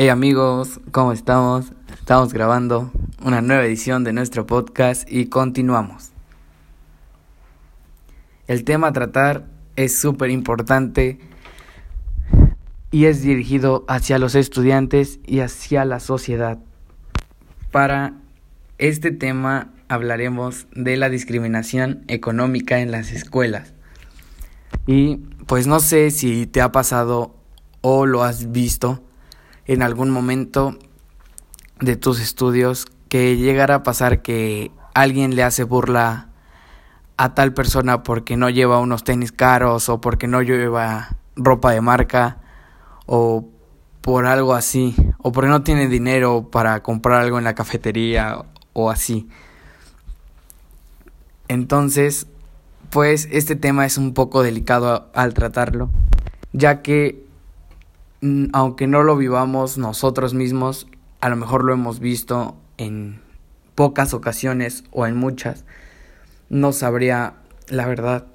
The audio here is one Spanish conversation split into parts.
Hey amigos, ¿cómo estamos? Estamos grabando una nueva edición de nuestro podcast y continuamos. El tema a tratar es súper importante y es dirigido hacia los estudiantes y hacia la sociedad. Para este tema hablaremos de la discriminación económica en las escuelas. Y pues no sé si te ha pasado o lo has visto en algún momento de tus estudios que llegara a pasar que alguien le hace burla a tal persona porque no lleva unos tenis caros o porque no lleva ropa de marca o por algo así o porque no tiene dinero para comprar algo en la cafetería o así. Entonces, pues este tema es un poco delicado al tratarlo, ya que aunque no lo vivamos nosotros mismos, a lo mejor lo hemos visto en pocas ocasiones o en muchas, no sabría la verdad.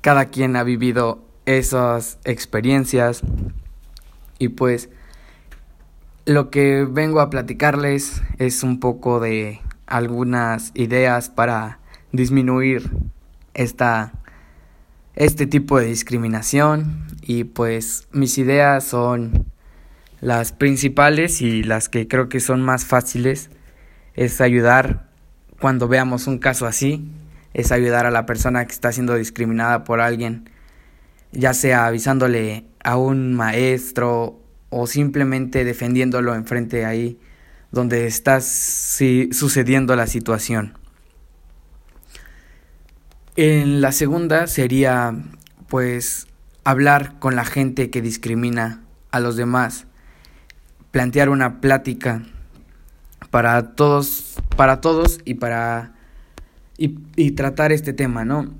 Cada quien ha vivido esas experiencias y pues lo que vengo a platicarles es un poco de algunas ideas para disminuir esta este tipo de discriminación y pues mis ideas son las principales y las que creo que son más fáciles es ayudar cuando veamos un caso así, es ayudar a la persona que está siendo discriminada por alguien, ya sea avisándole a un maestro o simplemente defendiéndolo enfrente ahí donde está sucediendo la situación. En la segunda sería pues hablar con la gente que discrimina a los demás, plantear una plática para todos, para todos y para y, tratar este tema, ¿no?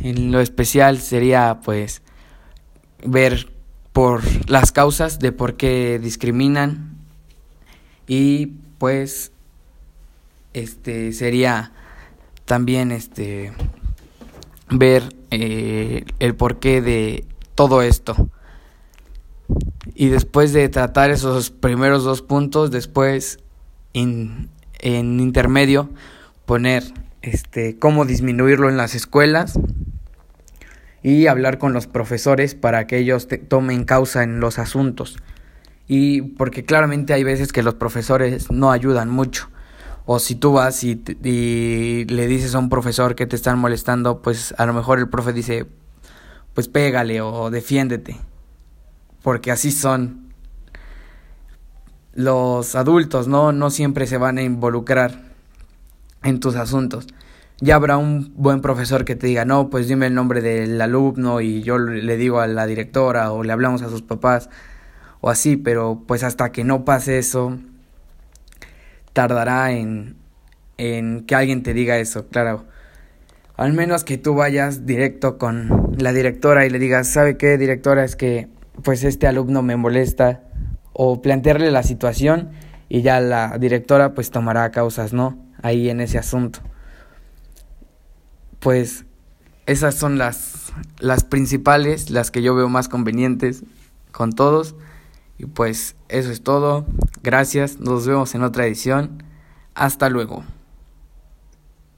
En lo especial sería pues ver por las causas de por qué discriminan y pues este sería también este ver eh, el porqué de todo esto. Y después de tratar esos primeros dos puntos, después en intermedio poner este cómo disminuirlo en las escuelas y hablar con los profesores para que ellos tomen causa en los asuntos. Y porque claramente hay veces que los profesores no ayudan mucho. O si tú vas y, le dices a un profesor que te están molestando, pues a lo mejor el profe dice, pues pégale o defiéndete. Porque así son los adultos, ¿no? No siempre se van a involucrar en tus asuntos. Ya habrá un buen profesor que te diga, no, pues dime el nombre del alumno y yo le digo a la directora o le hablamos a sus papás o así, pero pues hasta que no pase eso, tardará en, en que alguien te diga eso, claro. Al menos que tú vayas directo con la directora y le digas, ¿sabe qué, directora? Es que pues este alumno me molesta. O plantearle la situación y ya la directora pues tomará causas, ¿no? Ahí en ese asunto. Pues esas son las, las principales, las que yo veo más convenientes con todos. Y pues eso es todo. Gracias. Nos vemos en otra edición. Hasta luego.